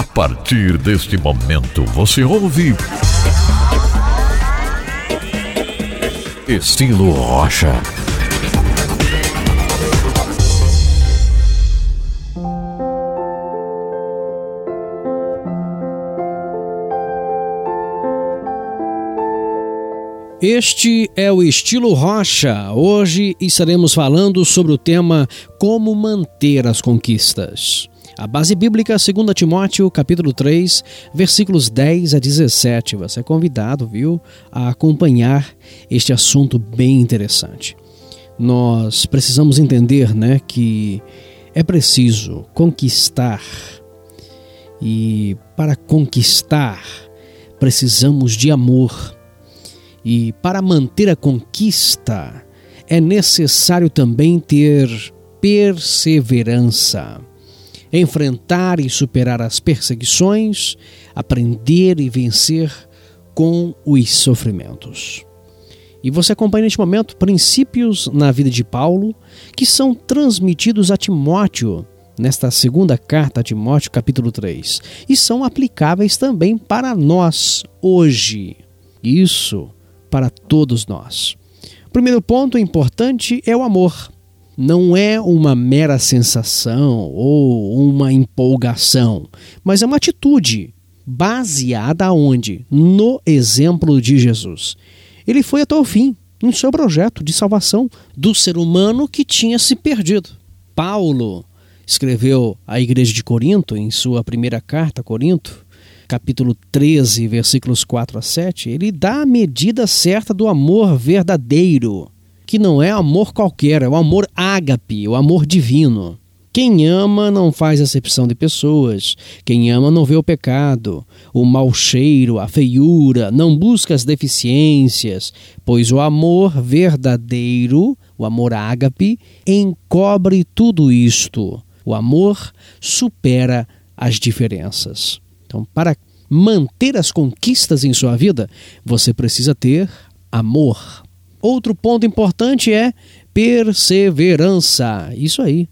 A partir deste momento você ouve. Estilo Rocha. Este é o Estilo Rocha. Hoje estaremos falando sobre o tema Como manter as conquistas. A base bíblica, 2 Timóteo, capítulo 3, versículos 10 a 17. Você é convidado, viu, a acompanhar este assunto bem interessante. Nós precisamos entender, né, que é preciso conquistar. E para conquistar, precisamos de amor e para manter a conquista, é necessário também ter perseverança. Enfrentar e superar as perseguições, aprender e vencer com os sofrimentos. E você acompanha neste momento princípios na vida de Paulo que são transmitidos a Timóteo nesta segunda carta a Timóteo, capítulo 3, e são aplicáveis também para nós hoje. Isso para todos nós. O primeiro ponto importante é o amor. Não é uma mera sensação ou uma empolgação, mas é uma atitude baseada onde? No exemplo de Jesus. Ele foi até o fim no seu projeto de salvação do ser humano que tinha se perdido. Paulo escreveu à igreja de Corinto, em sua primeira carta a Corinto, capítulo 13, versículos 4 a 7, ele dá a medida certa do amor verdadeiro, que não é amor qualquer, é o amor ágape, o amor divino. Quem ama não faz acepção de pessoas. Quem ama não vê o pecado, o mau cheiro, a feiura, não busca as deficiências, pois o amor verdadeiro, o amor ágape, encobre tudo isto. O amor supera as diferenças. Então, para manter as conquistas em sua vida, você precisa ter amor. Outro ponto importante é perseverança. Isso aí.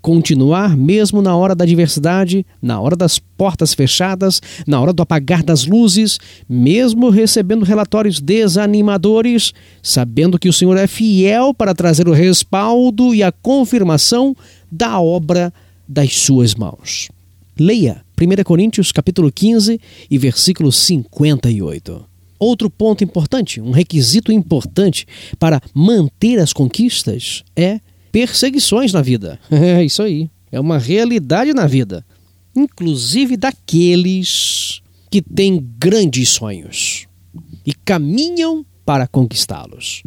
Continuar mesmo na hora da adversidade, na hora das portas fechadas, na hora do apagar das luzes, mesmo recebendo relatórios desanimadores, sabendo que o Senhor é fiel para trazer o respaldo e a confirmação da obra das suas mãos. Leia 1 Coríntios capítulo 15 e versículo 58. Outro ponto importante, um requisito importante para manter as conquistas é perseguições na vida. É isso aí. É uma realidade na vida. Inclusive daqueles que têm grandes sonhos e caminham para conquistá-los.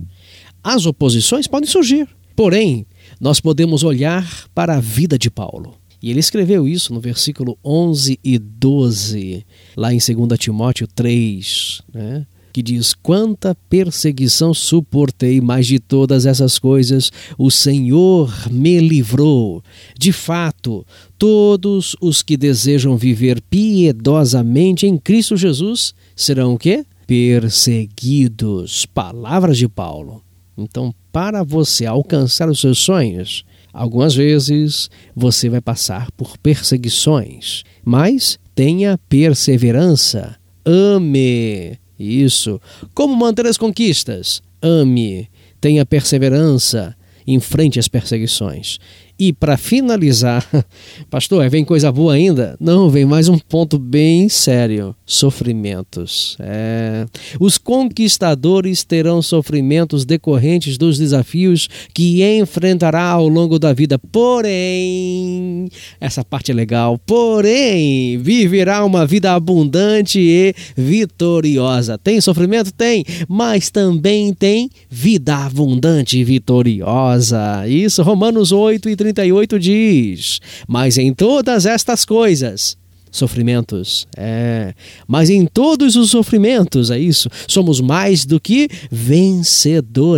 As oposições podem surgir, porém, nós podemos olhar para a vida de Paulo e ele escreveu isso no versículo 11 e 12, lá em 2 Timóteo 3, né? que diz: Quanta perseguição suportei, mas de todas essas coisas o Senhor me livrou. De fato, todos os que desejam viver piedosamente em Cristo Jesus serão o quê? Perseguidos. Palavras de Paulo. Então, para você alcançar os seus sonhos, Algumas vezes você vai passar por perseguições, mas tenha perseverança. Ame. Isso. Como manter as conquistas? Ame. Tenha perseverança. Enfrente as perseguições. E para finalizar, pastor, vem coisa boa ainda? Não, vem mais um ponto bem sério: sofrimentos. É. Os conquistadores terão sofrimentos decorrentes dos desafios que enfrentará ao longo da vida. Porém, essa parte é legal. Porém, viverá uma vida abundante e vitoriosa. Tem sofrimento? Tem, mas também tem vida abundante e vitoriosa. Isso, Romanos 8 e 38 diz: Mas em todas estas coisas, sofrimentos, é, mas em todos os sofrimentos, é isso, somos mais do que vencedores,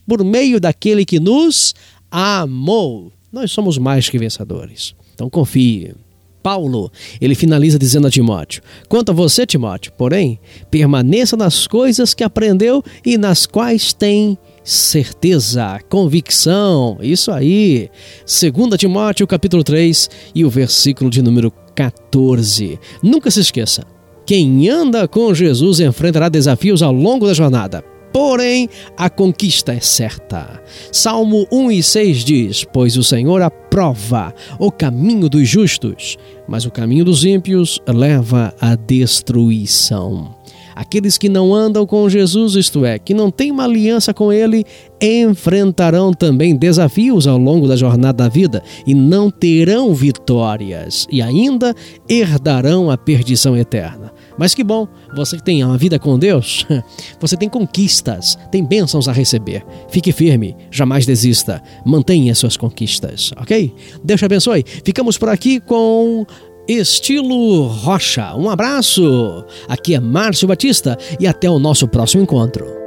por meio daquele que nos amou. Nós somos mais que vencedores. Então confie. Paulo, ele finaliza dizendo a Timóteo: Quanto a você, Timóteo, porém, permaneça nas coisas que aprendeu e nas quais tem certeza, convicção, isso aí. 2 Timóteo capítulo 3 e o versículo de número 14. Nunca se esqueça, quem anda com Jesus enfrentará desafios ao longo da jornada. Porém, a conquista é certa. Salmo 1 e 6 diz: Pois o Senhor aprova o caminho dos justos, mas o caminho dos ímpios leva à destruição. Aqueles que não andam com Jesus, isto é, que não têm uma aliança com Ele, enfrentarão também desafios ao longo da jornada da vida e não terão vitórias e ainda herdarão a perdição eterna. Mas que bom, você que tem uma vida com Deus, você tem conquistas, tem bênçãos a receber. Fique firme, jamais desista, mantenha suas conquistas, ok? Deus te abençoe. Ficamos por aqui com Estilo Rocha. Um abraço. Aqui é Márcio Batista e até o nosso próximo encontro.